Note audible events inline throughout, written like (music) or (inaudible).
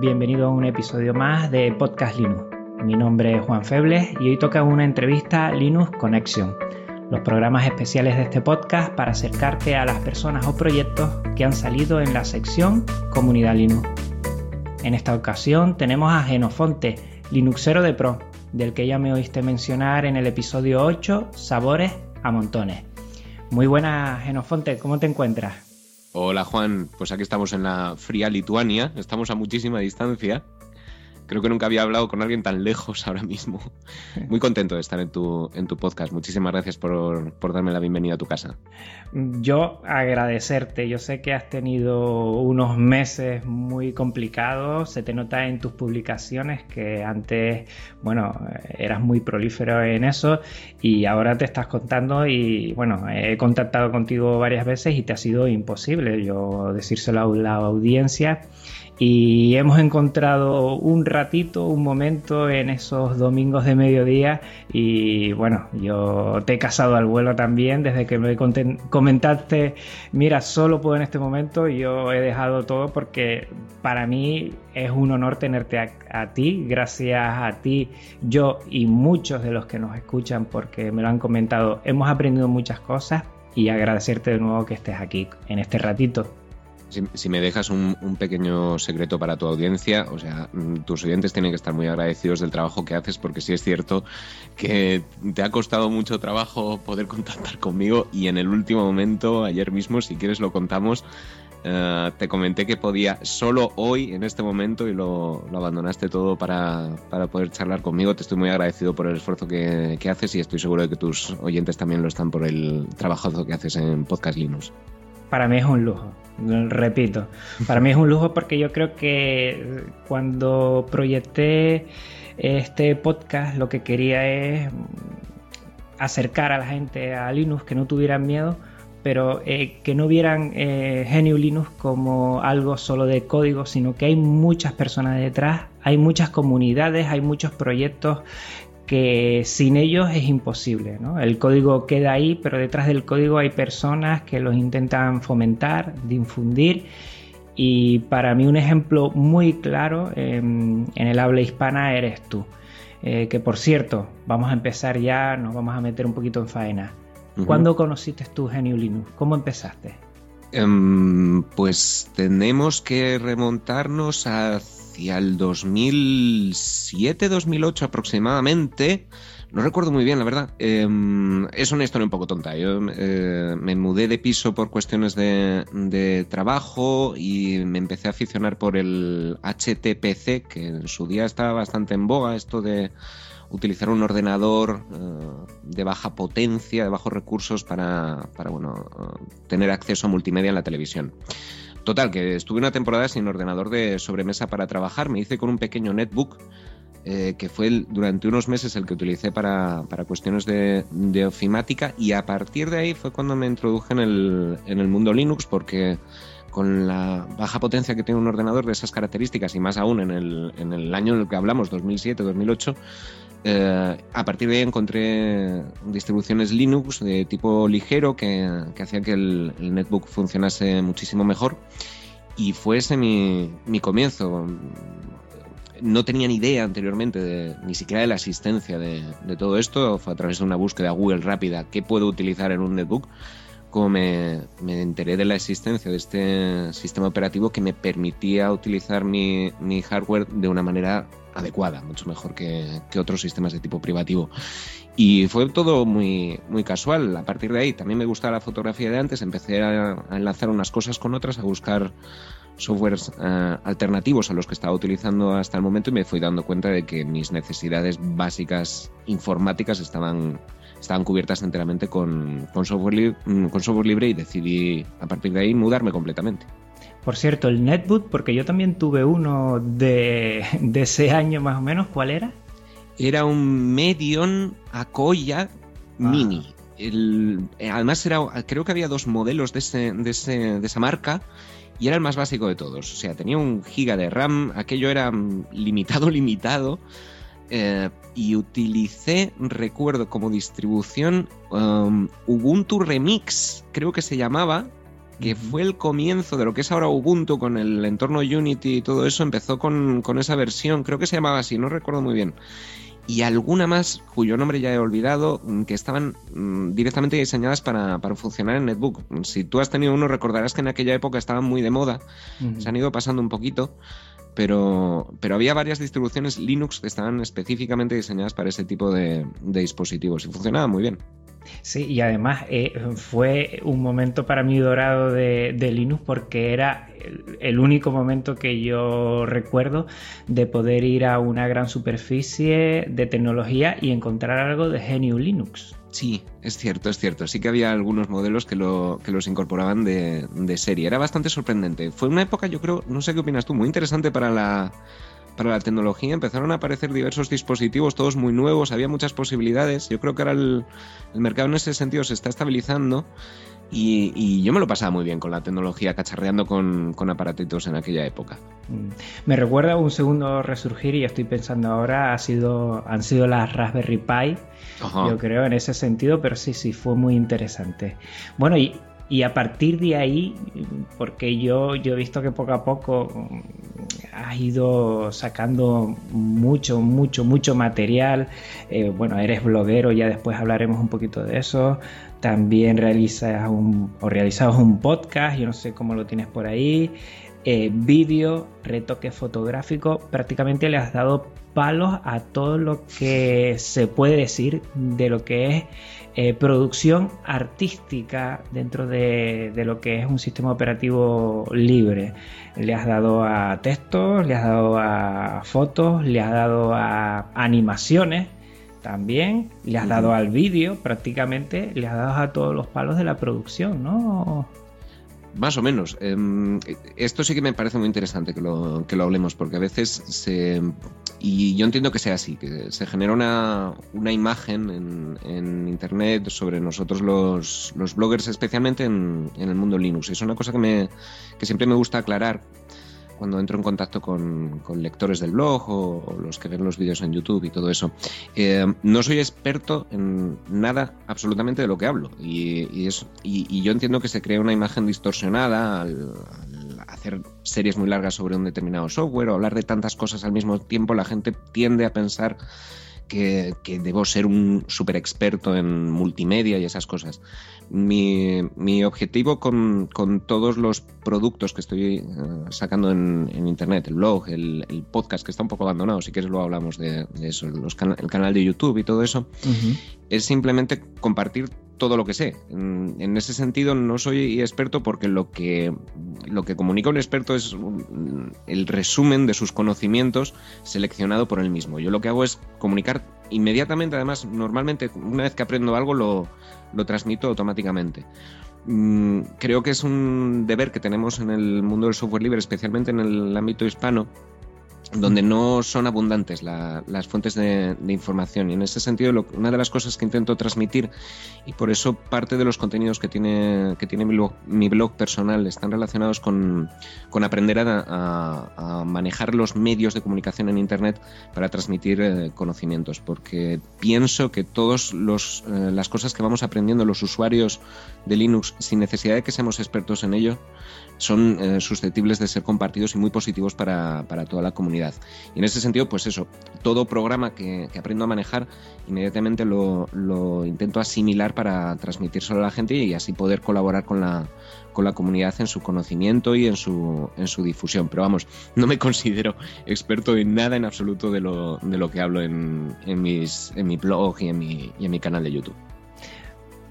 Bienvenido a un episodio más de Podcast Linux. Mi nombre es Juan Febles y hoy toca una entrevista Linux Connection, los programas especiales de este podcast para acercarte a las personas o proyectos que han salido en la sección Comunidad Linux. En esta ocasión tenemos a Genofonte, Linuxero de Pro, del que ya me oíste mencionar en el episodio 8, Sabores a Montones. Muy buenas Genofonte, ¿cómo te encuentras? Hola Juan, pues aquí estamos en la fría Lituania, estamos a muchísima distancia. Creo que nunca había hablado con alguien tan lejos ahora mismo. Muy contento de estar en tu, en tu podcast. Muchísimas gracias por, por darme la bienvenida a tu casa. Yo agradecerte. Yo sé que has tenido unos meses muy complicados. Se te nota en tus publicaciones que antes, bueno, eras muy prolífero en eso y ahora te estás contando y, bueno, he contactado contigo varias veces y te ha sido imposible yo decírselo a la audiencia y hemos encontrado un ratito, un momento en esos domingos de mediodía. Y bueno, yo te he casado al vuelo también. Desde que me comentaste, mira, solo puedo en este momento, yo he dejado todo porque para mí es un honor tenerte a, a ti, gracias a ti, yo y muchos de los que nos escuchan porque me lo han comentado, hemos aprendido muchas cosas. Y agradecerte de nuevo que estés aquí en este ratito. Si, me dejas un, pequeño secreto para tu audiencia, o sea, mm, tus oyentes tienen que estar muy agradecidos del trabajo que haces porque sí es cierto que te ha costado mucho trabajo poder contactar conmigo y en el último momento, ayer mismo, si quieres lo contamos, eh, te comenté que podía solo hoy, en este momento, y lo, abandonaste todo para, poder charlar conmigo. Te estoy muy agradecido por el esfuerzo que, que haces y estoy seguro de que tus oyentes también lo están por el trabajo que haces en Podcast Linux para mí es un lujo. Repito, para mí es un lujo porque yo creo que cuando proyecté este podcast lo que quería es acercar a la gente a Linux, que no tuvieran miedo, pero eh, que no vieran eh, GNU Linux como algo solo de código, sino que hay muchas personas detrás, hay muchas comunidades, hay muchos proyectos que sin ellos es imposible. ¿no? El código queda ahí, pero detrás del código hay personas que los intentan fomentar, difundir. Y para mí un ejemplo muy claro en, el habla hispana eres tú. Eh, que por cierto, vamos a empezar ya, nos vamos a meter un poquito en faena. ¿Cuándo conociste tú GNU Linux? ¿Cómo empezaste? Em, pues tenemos que remontarnos hacia el 2007-2008 aproximadamente. No recuerdo muy bien, la verdad. Em, es una historia un poco tonta. Yo eh, me mudé de piso por cuestiones de, trabajo y me empecé a aficionar por el HTPC, que en su día estaba bastante en boga, esto de utilizar un ordenador eh, de baja potencia, de bajos recursos para, para bueno, tener acceso a multimedia en la televisión. Total, que estuve una temporada sin ordenador de sobremesa para trabajar, me hice con un pequeño netbook eh, que fue durante unos meses el que utilicé para, cuestiones de, ofimática y a partir de ahí fue cuando me introduje en el, en el mundo Linux porque con la baja potencia que tiene un ordenador de esas características y más aún en el, en el año en el que hablamos, 2007-2008, eh, a partir de ahí encontré distribuciones Linux de tipo ligero que, hacían que el, netbook funcionase muchísimo mejor y fue ese mi, comienzo. No tenía ni idea anteriormente, ni siquiera de la existencia de, todo esto. Fue a través de una búsqueda Google rápida, ¿qué puedo utilizar en un netbook? Como me, enteré de la existencia de este sistema operativo que me permitía utilizar mi, mi hardware de una manera adecuada, mucho mejor que, otros sistemas de tipo privativo. Y fue todo muy, muy casual. A partir de ahí también me gustaba la fotografía de antes, empecé a, enlazar unas cosas con otras, a buscar softwares eh, alternativos a los que estaba utilizando hasta el momento y me fui dando cuenta de que mis necesidades básicas informáticas estaban estaban cubiertas enteramente con, software, mm, con software libre y decidí a partir de ahí mudarme completamente. Por cierto, el netbook, porque yo también tuve uno de, ese año más o menos, ¿cuál era? Era un Medion Akoya ah. Mini. además, era, creo que había dos modelos de, de, esa marca y era el más básico de todos. O sea, tenía un giga de RAM, aquello era mm, limitado, (laughs) limitado. Eh, y utilicé, recuerdo como distribución, um, Ubuntu Remix, creo que se llamaba, que fue el comienzo de lo que es ahora Ubuntu con el entorno Unity y todo eso, empezó con, esa versión, creo que se llamaba así, no recuerdo muy bien. Y alguna más, cuyo nombre ya he olvidado, mm, que estaban mm, directamente diseñadas para, funcionar en Netbook. Si tú has tenido uno, recordarás que en aquella época estaban muy de moda, se han ido pasando un poquito pero, pero había varias distribuciones Linux que estaban específicamente diseñadas para ese tipo de, dispositivos y funcionaban muy bien. Sí, y además eh, fue un momento para mí dorado de, Linux porque era el, único momento que yo recuerdo de poder ir a una gran superficie de tecnología y encontrar algo de GNU Linux. Sí, es cierto, es cierto. Sí que había algunos modelos que, lo, que los incorporaban de, serie. Era bastante sorprendente. Fue una época, yo creo, no sé qué opinas tú, muy interesante para la, para la tecnología. Empezaron a aparecer diversos dispositivos, todos muy nuevos, había muchas posibilidades. Yo creo que ahora el, el mercado en ese sentido se está estabilizando y, yo me lo pasaba muy bien con la tecnología, cacharreando con, aparatitos en aquella época. Mm. Me recuerda un segundo resurgir y estoy pensando ahora, ha sido, han sido las Raspberry Pi, yo creo, en ese sentido, pero sí, sí, fue muy interesante. Bueno, y, a partir de ahí, porque yo, yo he visto que poco a poco has ido sacando mucho, mucho, mucho material. Eh, bueno, eres bloguero, ya después hablaremos un poquito de eso. También realizas un, o un podcast, yo no sé cómo lo tienes por ahí. Eh, vídeo, retoque fotográfico, prácticamente le has dado palos a todo lo que se puede decir de lo que es eh, producción artística dentro de, de, lo que es un sistema operativo libre. Le has dado a textos, le has dado a fotos, le has dado a animaciones también le has dado al vídeo prácticamente, le has dado a todos los palos de la producción, ¿no? Más o menos. Em, esto sí que me parece muy interesante que lo, que lo hablemos, porque a veces se. Y yo entiendo que sea así, que se genera una, una imagen en, internet sobre nosotros los, los bloggers, especialmente en, en, el mundo Linux. Es una cosa que, me, que siempre me gusta aclarar cuando entro en contacto con, lectores del blog o, los que ven los vídeos en YouTube y todo eso. Eh, no soy experto en nada absolutamente de lo que hablo y, y, yo entiendo que se crea una imagen distorsionada al, hacer series muy largas sobre un determinado software o hablar de tantas cosas al mismo tiempo, la gente tiende a pensar que, que, debo ser un super experto en multimedia y esas cosas. Mi, mi objetivo con, con, todos los productos que estoy eh, sacando en, en, internet, el blog, el, el, podcast que está un poco abandonado, si quieres lo hablamos de, eso, los el canal de YouTube y todo eso, es simplemente compartir todo lo que sé. En, ese sentido no soy experto porque lo que, lo que comunica un experto es el resumen de sus conocimientos seleccionado por él mismo. Yo lo que hago es comunicar inmediatamente, además normalmente una vez que aprendo algo lo, lo transmito automáticamente. Mm, creo que es un deber que tenemos en el mundo del software libre, especialmente en el ámbito hispano, donde no son abundantes las fuentes de, información. Y en ese sentido, una de las cosas que intento transmitir, y por eso parte de los contenidos que tiene, que tiene mi, blog, personal están relacionados con, aprender a, manejar los medios de comunicación en Internet para transmitir eh, conocimientos, porque pienso que todas eh, las cosas que vamos aprendiendo los usuarios de Linux, sin necesidad de que seamos expertos en ello, son eh, susceptibles de ser compartidos y muy positivos para, toda la comunidad. Y en ese sentido, pues eso, todo programa que, aprendo a manejar, inmediatamente lo, intento asimilar para transmitírselo a la gente y así poder colaborar con la, con la comunidad en su conocimiento y en su, en su difusión. Pero vamos, (laughs) no me considero experto en nada en absoluto de lo, de lo que hablo en, en, mis, en mi blog y en mi, y en mi canal de YouTube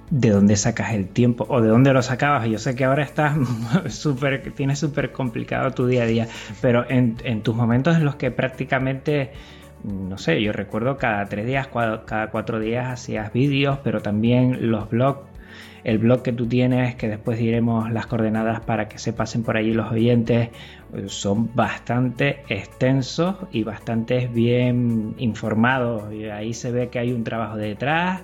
de dónde sacas el tiempo o de dónde lo sacabas. Yo sé que ahora estás (laughs) súper, tienes súper complicado tu día a día, pero en, tus momentos en los que prácticamente no sé, yo recuerdo cada tres días, cada cuatro días hacías vídeos, pero también los blogs el blog que tú tienes, que después diremos las coordenadas para que se pasen por allí los oyentes, son bastante extensos y bastante bien informados. Y ahí se ve que hay un trabajo detrás.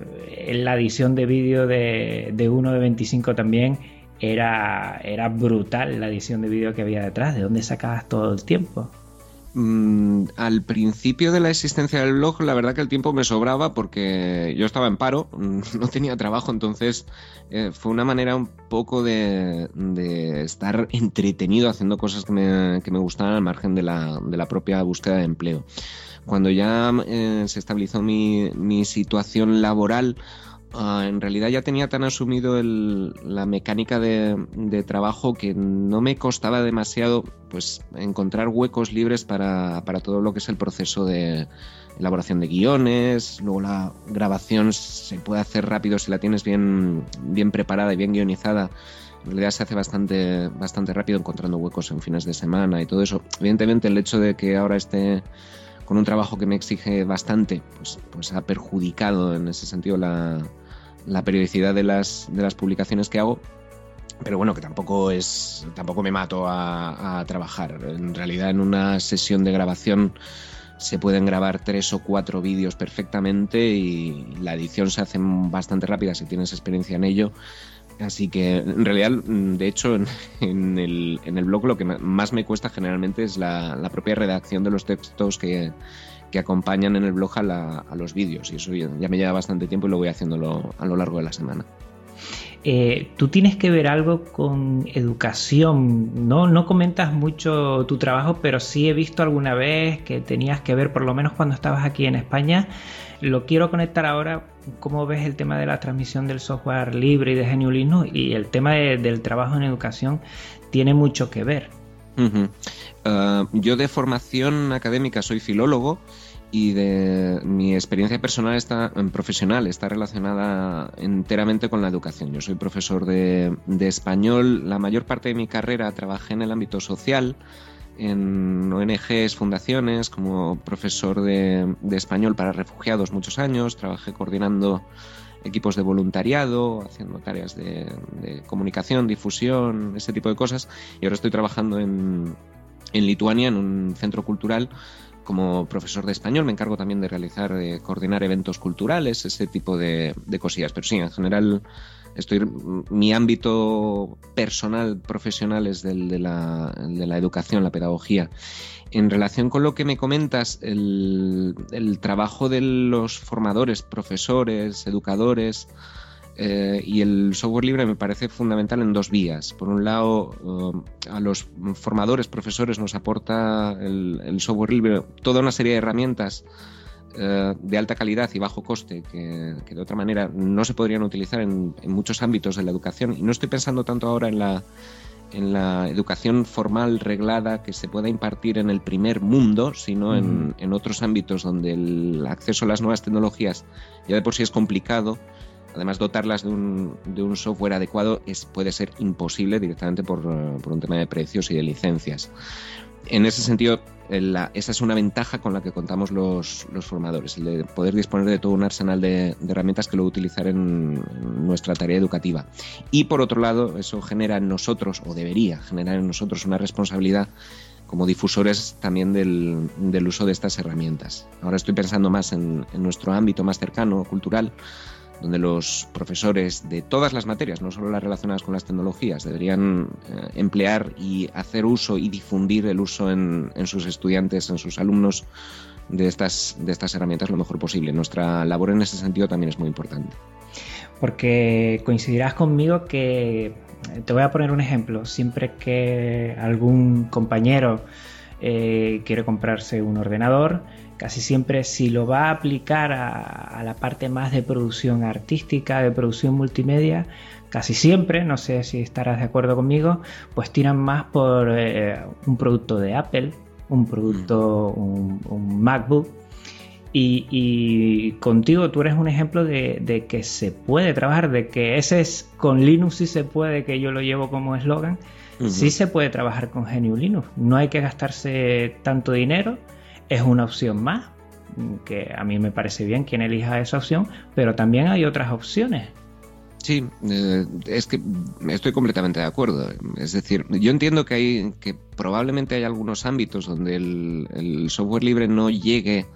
Eh, en la edición de vídeo de, de uno de 25 también era, era brutal la edición de vídeo que había detrás. ¿De dónde sacabas todo el tiempo? Mm, al principio de la existencia del blog, la verdad que el tiempo me sobraba porque yo estaba en paro, (laughs) no tenía trabajo, entonces eh, fue una manera un poco de, estar entretenido haciendo cosas que me, que gustaban al margen de la, propia búsqueda de empleo. Cuando ya eh, se estabilizó mi, mi situación laboral, Ah, en realidad ya tenía tan asumido la mecánica de, trabajo que no me costaba demasiado pues encontrar huecos libres para, todo lo que es el proceso de elaboración de guiones, luego la grabación se puede hacer rápido si la tienes bien, bien preparada y bien guionizada. En realidad se hace bastante, bastante rápido encontrando huecos en fines de semana y todo eso. Evidentemente el hecho de que ahora esté con un trabajo que me exige bastante, pues, pues ha perjudicado en ese sentido la, periodicidad de las, de las publicaciones que hago, pero bueno, que tampoco es. tampoco me mato a, trabajar. En realidad, en una sesión de grabación se pueden grabar tres o cuatro vídeos perfectamente y la edición se hace bastante rápida si tienes experiencia en ello. Así que en realidad, de hecho, (laughs) en, el, en el, blog lo que más me cuesta generalmente es la, la propia redacción de los textos que, que acompañan en el blog a, los vídeos. Y eso ya, me lleva bastante tiempo y lo voy haciéndolo a lo largo de la semana. Eh, tú tienes que ver algo con educación, ¿no? No comentas mucho tu trabajo, pero sí he visto alguna vez que tenías que ver, por lo menos cuando estabas aquí en España. Lo quiero conectar ahora, cómo ves el tema de la transmisión del software libre y de GNU Linux y el tema del trabajo en educación tiene mucho que ver. Uh, yo de formación académica soy filólogo y de mi experiencia personal está profesional está relacionada enteramente con la educación. Yo soy profesor de, español. La mayor parte de mi carrera trabajé en el ámbito social, en ONGs, fundaciones, como profesor de, español para refugiados muchos años. Trabajé coordinando equipos de voluntariado, haciendo tareas de, comunicación, difusión, ese tipo de cosas. Y ahora estoy trabajando en, en Lituania, en un centro cultural, como profesor de español. Me encargo también de realizar, de coordinar eventos culturales, ese tipo de, de cosillas. Pero sí, en general estoy mi ámbito personal profesional es del de la, de la educación la pedagogía en relación con lo que me comentas, el, trabajo de los formadores, profesores, educadores eh, y el software libre me parece fundamental en dos vías. Por un lado, eh, a los formadores, profesores nos aporta el, software libre toda una serie de herramientas eh, de alta calidad y bajo coste que, de otra manera no se podrían utilizar en, muchos ámbitos de la educación. Y no estoy pensando tanto ahora en la en la educación formal reglada que se pueda impartir en el primer mundo, sino en, otros ámbitos donde el acceso a las nuevas tecnologías ya de por sí es complicado. Además, dotarlas de un, de un software adecuado es, puede ser imposible directamente por, por un tema de precios y de licencias en ese sentido, esa es una ventaja con la que contamos los, formadores, el de poder disponer de todo un arsenal de, herramientas que luego utilizar en, nuestra tarea educativa. Y por otro lado, eso genera en nosotros, o debería generar en nosotros, una responsabilidad como difusores también del, uso de estas herramientas. Ahora estoy pensando más en, en nuestro ámbito más cercano, cultural, donde los profesores de todas las materias, no solo las relacionadas con las tecnologías, deberían eh, emplear y hacer uso y difundir el uso en, sus estudiantes, en sus alumnos de estas, de estas herramientas lo mejor posible. Nuestra labor en ese sentido también es muy importante. Porque coincidirás conmigo que, te voy a poner un ejemplo, siempre que algún compañero eh, quiere comprarse un ordenador, casi siempre si lo va a aplicar a, la parte más de producción artística, de producción multimedia, casi siempre, no sé si estarás de acuerdo conmigo, pues tiran más por eh, un producto de Apple, un producto, un, MacBook. Y, contigo tú eres un ejemplo de, que se puede trabajar, de que ese es con Linux sí se puede, que yo lo llevo como eslogan, sí se puede trabajar con GNU Linux. No hay que gastarse tanto dinero es una opción más, que a mí me parece bien quien elija esa opción, pero también hay otras opciones. Sí, eh, es que estoy completamente de acuerdo. Es decir, yo entiendo que hay que probablemente hay algunos ámbitos donde el, software libre no llegue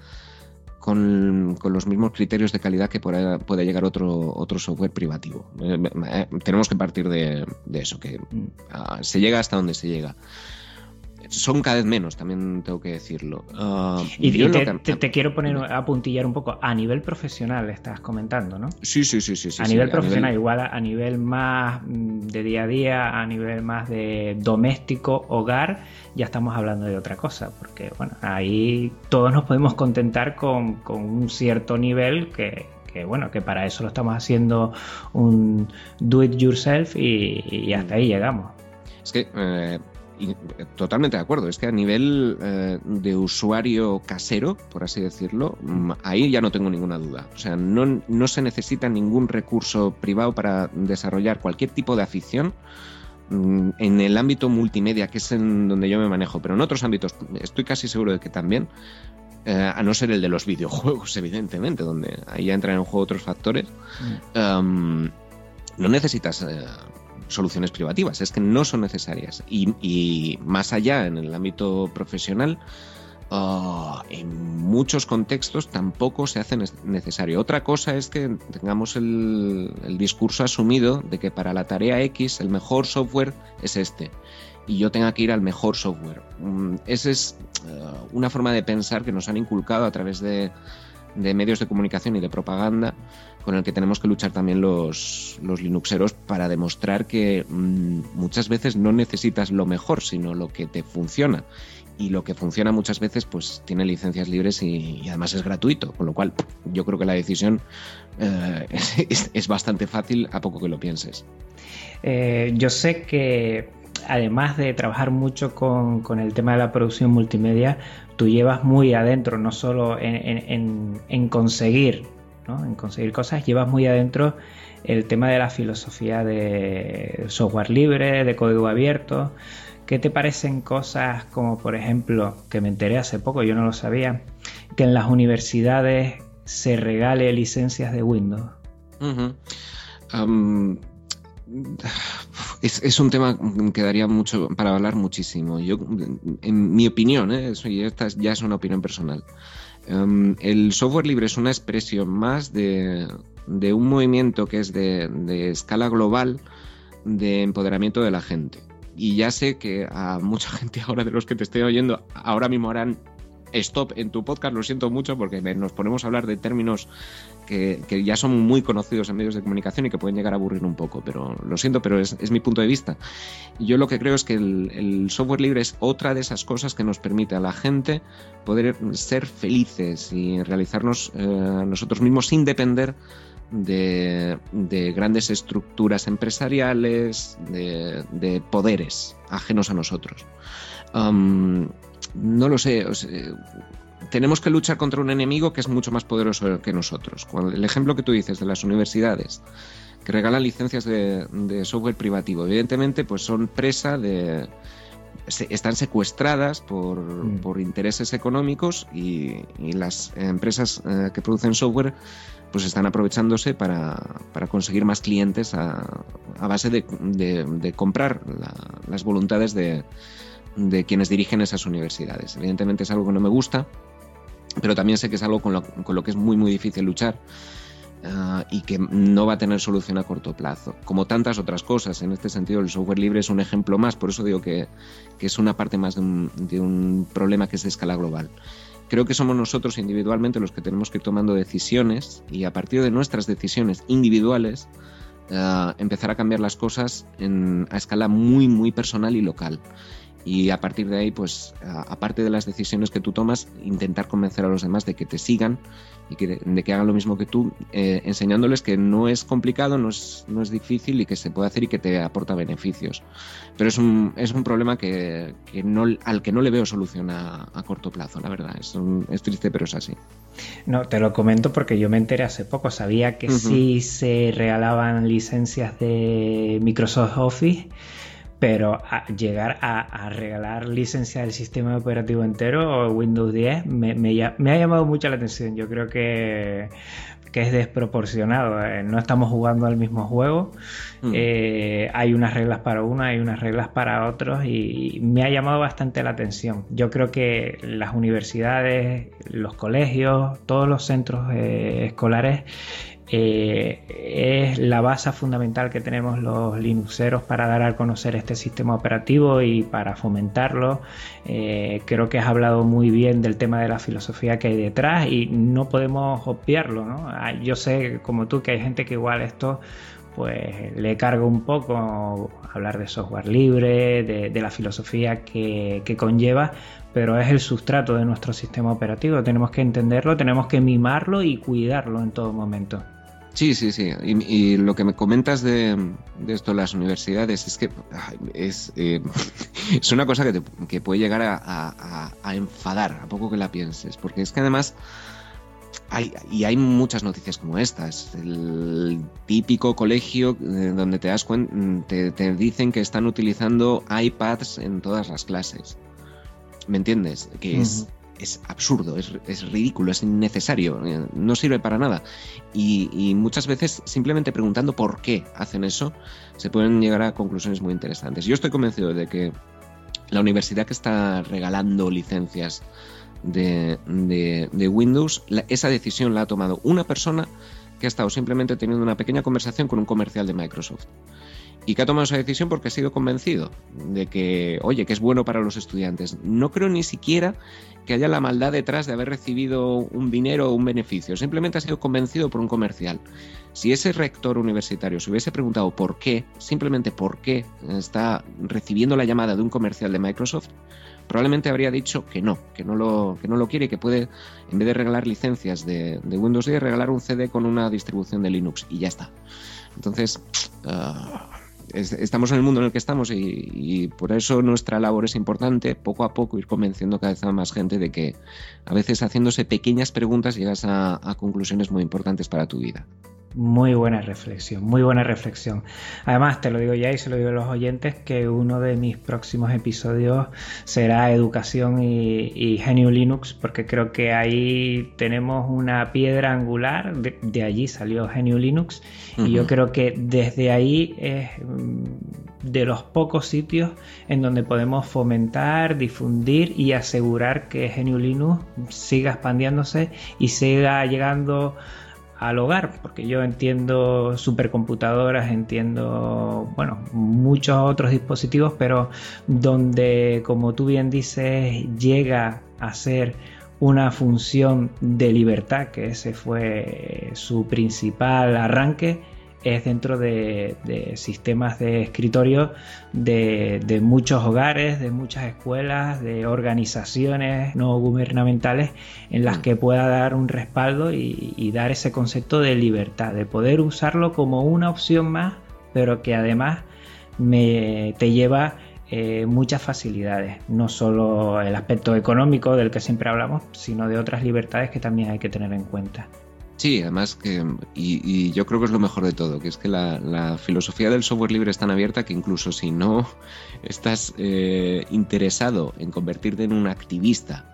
con, los mismos criterios de calidad que pueda, llegar otro, otro software privativo. Eh, eh, tenemos que partir de, eso, que mm. ah, se llega hasta donde se llega son cada vez menos, también tengo que decirlo. Ah, y, te, quiero poner a puntillar un poco. A nivel profesional estás comentando, ¿no? Sí, sí, sí, sí. a nivel profesional, igual a, nivel más mm, de día a día, a nivel más de doméstico, hogar, ya estamos hablando de otra cosa, porque bueno, ahí todos nos podemos contentar con, un cierto nivel que, bueno, que para eso lo estamos haciendo un do it yourself y, hasta ahí llegamos. Es que eh, totalmente de acuerdo. Es que a nivel eh, de usuario casero, por así decirlo, mm, ahí ya no tengo ninguna duda. O sea, no, no se necesita ningún recurso privado para desarrollar cualquier tipo de afición mm, en el ámbito multimedia, que es en donde yo me manejo, pero en otros ámbitos estoy casi seguro de que también, eh, a no ser el de los videojuegos, (laughs) evidentemente, donde ahí ya entran en juego otros factores, mm. em, no necesitas eh, soluciones privativas, es que no son necesarias. Y, más allá, en el ámbito profesional, ah, en muchos contextos tampoco se hace necesario. Otra cosa es que tengamos el, discurso asumido de que para la tarea X el mejor software es este y yo tenga que ir al mejor software. Mm, esa es ah, una forma de pensar que nos han inculcado a través de, de medios de comunicación y de propaganda con el que tenemos que luchar también los, los Linuxeros para demostrar que mm, muchas veces no necesitas lo mejor, sino lo que te funciona. Y lo que funciona muchas veces pues tiene licencias libres y, además es gratuito, con lo cual yo creo que la decisión eh, (laughs) es, bastante fácil a poco que lo pienses. Eh, yo sé que además de trabajar mucho con, con, el tema de la producción multimedia, tú llevas muy adentro, no solo en, conseguir, en conseguir cosas, llevas muy adentro el tema de la filosofía de software libre, de código abierto. ¿Qué te parecen cosas como, por ejemplo, que me enteré hace poco, yo no lo sabía, que en las universidades se regale licencias de Windows? es, un tema que daría mucho para hablar muchísimo. Yo, en mi opinión, ¿eh? eso ya, ya es una opinión personal. Em, el software libre es una expresión más de, un movimiento que es de, de, escala global de empoderamiento de la gente. Y ya sé que a mucha (laughs) gente ahora de los que te estoy oyendo ahora mismo harán stop en tu podcast, lo siento mucho porque nos ponemos a hablar de términos que, ya son muy conocidos en medios de comunicación y que pueden llegar a aburrir un poco, pero lo siento, pero es, mi punto de vista. Yo lo que creo es que el, software libre es otra de esas cosas que nos permite a la gente poder ser felices y realizarnos eh, nosotros mismos sin depender de, grandes estructuras empresariales, de, poderes ajenos a nosotros no lo sé, tenemos que luchar contra un enemigo que es mucho más poderoso que nosotros. El ejemplo que tú dices de las universidades que regalan licencias de, software privativo, evidentemente, pues son presa de están secuestradas por, mm. intereses económicos y, las empresas eh, que producen software pues están aprovechándose para, conseguir más clientes a, base de, comprar las voluntades de, de quienes dirigen esas universidades. Evidentemente es algo que no me gusta, pero también sé que es algo con lo, que es muy muy difícil luchar ah, y que no va a tener solución a corto plazo. Como tantas otras cosas, en este sentido el software libre es un ejemplo más, por eso digo que, es una parte más de un, problema que es de escala global. Creo que somos nosotros individualmente los que tenemos que ir tomando decisiones y a partir de nuestras decisiones individuales ah, empezar a cambiar las cosas a escala muy muy personal y local y a partir de ahí, pues aparte de las decisiones que tú tomas, intentar convencer a los demás de que te sigan y que, de que hagan lo mismo que tú, eh, enseñándoles que no es complicado, no es, no es difícil y que se puede hacer y que te aporta beneficios. Pero es un, es un problema que, que no, al que no le veo solución a, corto plazo, la verdad. Es, es, triste, pero es así. No, te lo comento porque yo me enteré hace poco. Sabía que sí se regalaban licencias de Microsoft Office pero llegar a, regalar licencia del sistema operativo entero o Windows 10 me, me, ha llamado mucho la atención. Yo creo que, que es desproporcionado. Eh, no estamos jugando al mismo juego. Mm. Eh, hay unas reglas para uno, hay unas reglas para otros y me ha llamado bastante la atención. Yo creo que las universidades, los colegios, todos los centros eh, escolares eh, es la base fundamental que tenemos los Linuxeros para dar a conocer este sistema operativo y para fomentarlo. Eh, creo que has hablado muy bien del tema de la filosofía que hay detrás y no podemos obviarlo. Ah, yo sé, como tú, que hay gente que igual esto pues le carga un poco hablar de software libre, de, la filosofía que, conlleva, pero es el sustrato de nuestro sistema operativo. Tenemos que entenderlo, tenemos que mimarlo y cuidarlo en todo momento. Sí, sí, sí. Y, lo que me comentas de, esto de las universidades es que es, eh, (laughs) es una cosa que, puede llegar a, enfadar a poco que la pienses, porque es que además hay, y hay muchas noticias como estas. El típico colegio eh, donde te das cuenta, te, te dicen que están utilizando iPads en todas las clases. ¿Me entiendes? Que es es absurdo, es, ridículo, es innecesario, eh, no sirve para nada. Y, muchas veces simplemente preguntando por qué hacen eso, se pueden llegar a conclusiones muy interesantes. Yo estoy convencido de que la universidad que está regalando licencias de, Windows, esa decisión la ha tomado una persona que ha estado simplemente teniendo una pequeña conversación con un comercial de Microsoft y que ha tomado esa decisión porque ha sido convencido de que, oye, que es bueno para los estudiantes. No creo ni siquiera que haya la maldad detrás de haber recibido un dinero o un beneficio, simplemente ha sido convencido por un comercial. Si ese rector universitario se hubiese preguntado por qué, simplemente por qué está recibiendo la llamada de un comercial de Microsoft, probablemente habría dicho que no, que no lo, que no lo quiere, que puede, en vez de regalar licencias de, Windows 10, regalar un CD con una distribución de Linux y ya está. Entonces, estamos en el mundo en el que estamos y, por eso nuestra labor es importante, poco a poco ir convenciendo cada vez a más gente de que a veces haciéndose pequeñas preguntas llegas a conclusiones muy importantes para tu vida. Muy buena reflexión, muy buena reflexión. Además, te lo digo ya y se lo digo a los oyentes, que uno de mis próximos episodios será educación y, Genio Linux, porque creo que ahí tenemos una piedra angular, de, allí salió Genio Linux, y yo creo que desde ahí es mm, de los pocos sitios en donde podemos fomentar, difundir y asegurar que Genio Linux siga expandiéndose y siga llegando al hogar, porque yo entiendo supercomputadoras, entiendo, bueno, muchos otros dispositivos, pero donde, como tú bien dices, llega a ser una función de libertad, que ese fue su principal arranque, es dentro de, sistemas de escritorio de, muchos hogares, de muchas escuelas, de organizaciones no gubernamentales en las mm. que pueda dar un respaldo y, dar ese concepto de libertad, de poder usarlo como una opción más, pero que además me, te lleva eh, muchas facilidades, no solo el aspecto económico del que siempre hablamos, sino de otras libertades que también hay que tener en cuenta. Sí, además que, y, yo creo que es lo mejor de todo, que es que la, filosofía del software libre es tan abierta que incluso si no (laughs) estás eh, interesado en convertirte en un activista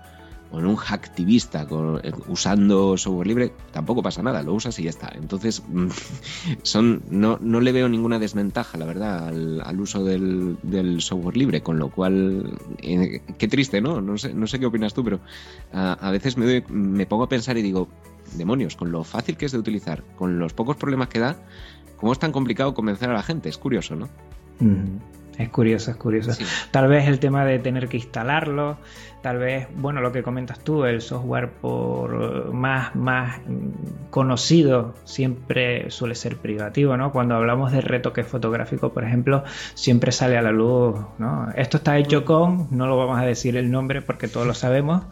o en un hacktivista eh, usando software libre, tampoco pasa nada, lo usas y ya está. Entonces, (laughs) son, no, no le veo ninguna desventaja, la verdad, al, uso del, software libre, con lo cual, eh, qué triste, ¿no? No sé, no sé qué opinas tú, pero a, veces me, me pongo a pensar y digo, demonios, con lo fácil que es de utilizar, con los pocos problemas que da, ¿cómo es tan complicado convencer a la gente? Es curioso, ¿no? Es curioso, es curioso. Tal vez el tema de tener que instalarlo, tal vez, bueno, lo que comentas tú, el software por más, más conocido siempre suele ser privativo, ¿no? Cuando hablamos de retoque fotográfico, por ejemplo, siempre sale a la luz, ¿no? Esto está hecho con, no lo vamos a decir el nombre porque todos lo sabemos,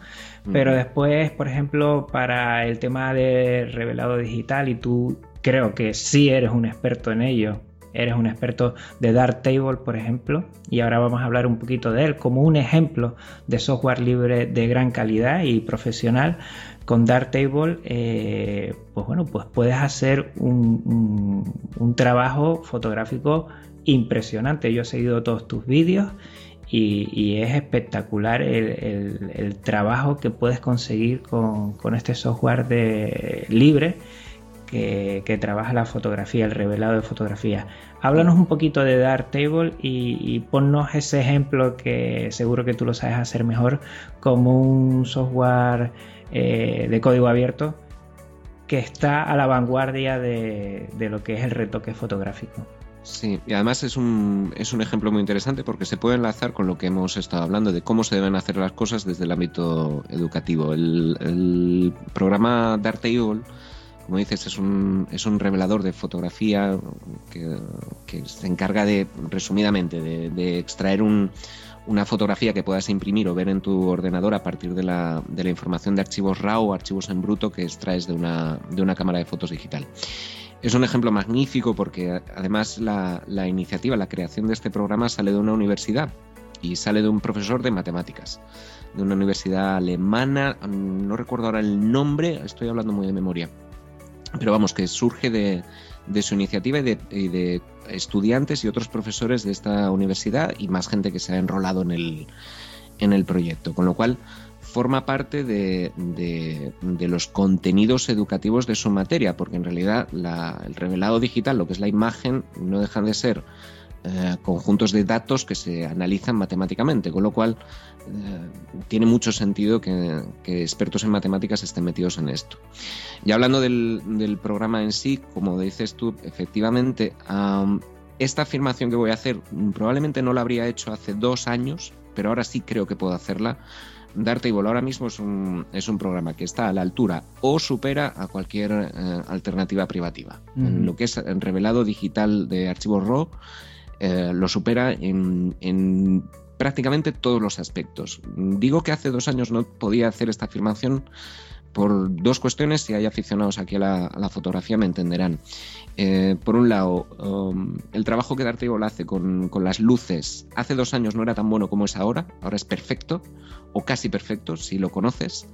pero después, por ejemplo, para el tema de revelado digital y tú creo que sí eres un experto en ello, eres un experto de Darktable, por ejemplo, y ahora vamos a hablar un poquito de él como un ejemplo de software libre de gran calidad y profesional. Con Darktable, eh, pues bueno, pues puedes hacer un, trabajo fotográfico impresionante. Yo he seguido todos tus vídeos y, es espectacular el, trabajo que puedes conseguir con, este software libre que, trabaja la fotografía, el revelado de fotografía. Háblanos un poquito de Darktable y, y ponnos ese ejemplo que seguro que tú lo sabes hacer mejor como un software eh, de código abierto que está a la vanguardia de, lo que es el retoque fotográfico. Sí, y además es un, es un ejemplo muy interesante porque se puede enlazar con lo que hemos estado hablando de cómo se deben hacer las cosas desde el ámbito educativo. El, el programa Darktable como dices, es un, es un revelador de fotografía que, se encarga de, resumidamente, de, extraer una fotografía que puedas imprimir o ver en tu ordenador a partir de la, de la información de archivos RAW o archivos en bruto que extraes de una, de una cámara de fotos digital. Es un ejemplo magnífico porque además la, iniciativa, la creación de este programa sale de una universidad y sale de un profesor de matemáticas de una universidad alemana, no recuerdo ahora el nombre, estoy hablando muy de memoria, pero vamos, que surge de, su iniciativa y de, estudiantes y otros profesores de esta universidad y más gente que se ha enrolado en el, en el proyecto, con lo cual forma parte de, los contenidos educativos de su materia, porque en realidad el revelado digital, lo que es la imagen, no dejan de ser eh, conjuntos de datos que se analizan matemáticamente, con lo cual eh, tiene mucho sentido que, expertos en matemáticas estén metidos en esto. Y hablando del, programa en sí, como dices tú, efectivamente, esta afirmación que voy a hacer probablemente no la habría hecho hace dos años, pero ahora sí creo que puedo hacerla. Dartable ahora mismo es un, es un programa que está a la altura o supera a cualquier eh, alternativa privativa. En lo que es el revelado digital de archivos RAW, eh, lo supera en, prácticamente todos los aspectos. Digo que hace dos años no podía hacer esta afirmación por dos cuestiones, si hay aficionados aquí a la, fotografía me entenderán. Eh, por un lado, um, el trabajo que Dartable hace con, las luces hace dos años no era tan bueno como es ahora, ahora es perfecto, o casi perfecto, si lo conoces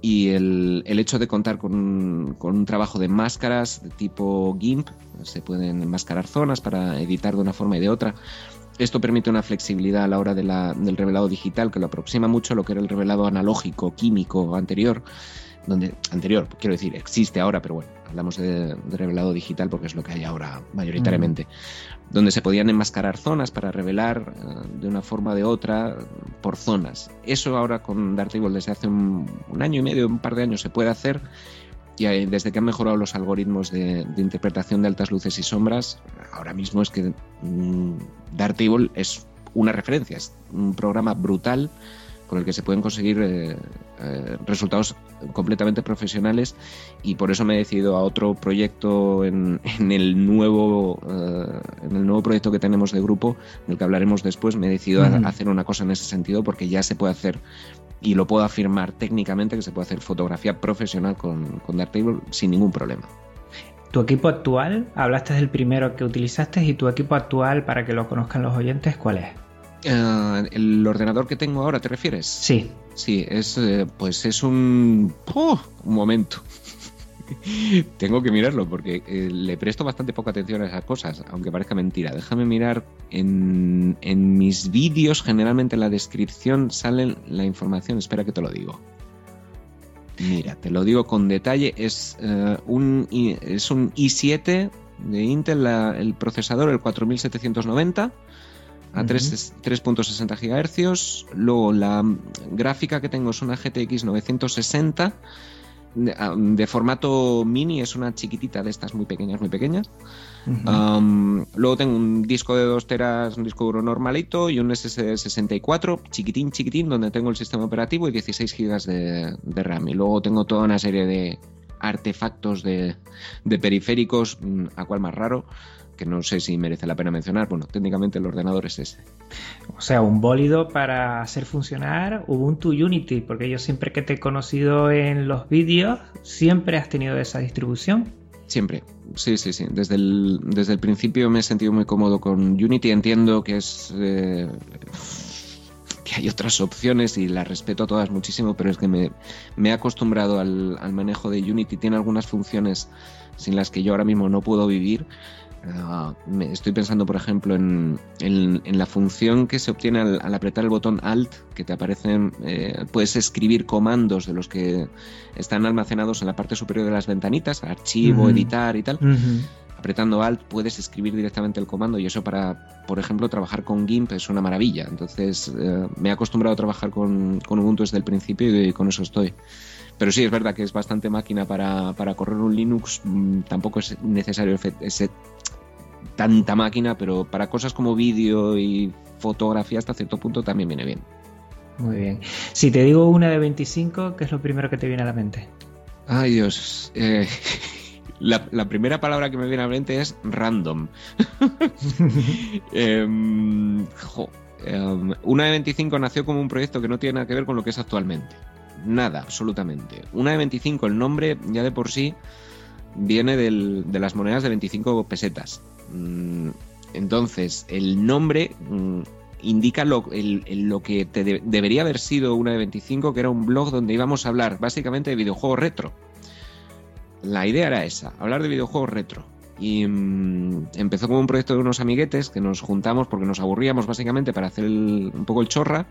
y el, hecho de contar con un, trabajo de máscaras de tipo GIMP, se pueden enmascarar zonas para editar de una forma y de otra. Esto permite una flexibilidad a la hora del revelado digital que lo aproxima mucho a lo que era el revelado analógico, químico anterior, donde anterior, quiero decir, existe ahora, pero bueno, hablamos de, revelado digital porque es lo que hay ahora mayoritariamente, mm. donde se podían enmascarar zonas para revelar eh, de una forma o de otra por zonas. Eso ahora con Darktable desde hace un, año y medio, un par de años se puede hacer y desde que han mejorado los algoritmos de, interpretación de altas luces y sombras, ahora mismo es que mm, Darktable es una referencia, es un programa brutal con el que se pueden conseguir eh, eh, resultados completamente profesionales y por eso me he decidido a otro proyecto en, (laughs) el nuevo eh, en el nuevo proyecto que tenemos de grupo del que hablaremos después me he decidido a hacer una cosa en ese sentido porque ya se puede hacer y lo puedo afirmar técnicamente que se puede hacer fotografía profesional con, con Darktable sin ningún problema. Tu equipo actual, hablaste del primero que utilizaste y tu equipo actual, para que lo conozcan los oyentes, ¿cuál es? Eh, ¿El ordenador que tengo ahora te refieres? Sí. Sí, es eh, pues es un, un momento. (laughs) Tengo que mirarlo porque eh, le presto bastante poca atención a esas cosas, aunque parezca mentira. Déjame mirar en, en mis vídeos, generalmente en la descripción sale la información. Espera que te lo digo. Mira, te lo digo con detalle. Es, un, es un i7 de Intel, el procesador, el 4790 a 3.60 GHz. Luego la gráfica que tengo es una GTX 960 de, formato mini, es una chiquitita de estas muy pequeñas, muy pequeñas. luego tengo un disco de 2 teras, un disco duro normalito y un SSD 64, chiquitín, chiquitín, donde tengo el sistema operativo y 16 GB de, de RAM. Y luego tengo toda una serie de artefactos de, de periféricos, mm, a cual más raro, que no sé si merece la pena mencionar. Bueno, técnicamente el ordenador es ese. O sea, un bólido para hacer funcionar Ubuntu Unity, porque yo siempre que te he conocido en los vídeos, siempre has tenido esa distribución. Siempre, sí, sí, sí. Desde el, desde el principio me he sentido muy cómodo con Unity. Entiendo que es... Eh, que hay otras opciones y las respeto a todas muchísimo, pero es que me, he acostumbrado al, al manejo de Unity. Tiene algunas funciones sin las que yo ahora mismo no puedo vivir Ah, estoy pensando, por ejemplo, en, la función que se obtiene al, apretar el botón Alt, que te aparecen, eh, puedes escribir comandos de los que están almacenados en la parte superior de las ventanitas, archivo, editar y tal. Apretando Alt puedes escribir directamente el comando y eso para, por ejemplo, trabajar con GIMP es una maravilla. Entonces eh, me he acostumbrado a trabajar con, con Ubuntu desde el principio y con eso estoy. Pero sí, es verdad que es bastante máquina para, correr un Linux. Mm, tampoco es necesario ese, tanta máquina, pero para cosas como vídeo y fotografía hasta cierto punto también viene bien. Muy bien. Si te digo una de 25, ¿qué es lo primero que te viene a la mente? Ay Dios. Eh, (laughs) la, primera palabra que me viene a la mente es random. (laughs) Em, em, una de 25 nació como un proyecto que no tiene nada que ver con lo que es actualmente nada, absolutamente. Una de 25, el nombre ya de por sí viene de las monedas de 25 pesetas. Mm, entonces, el nombre mm, indica lo, que debería haber sido una de 25, que era un blog donde íbamos a hablar básicamente de videojuegos retro. La idea era esa, hablar de videojuegos retro. Y mm, empezó como un proyecto de unos amiguetes que nos juntamos porque nos aburríamos básicamente para hacer un poco el chorra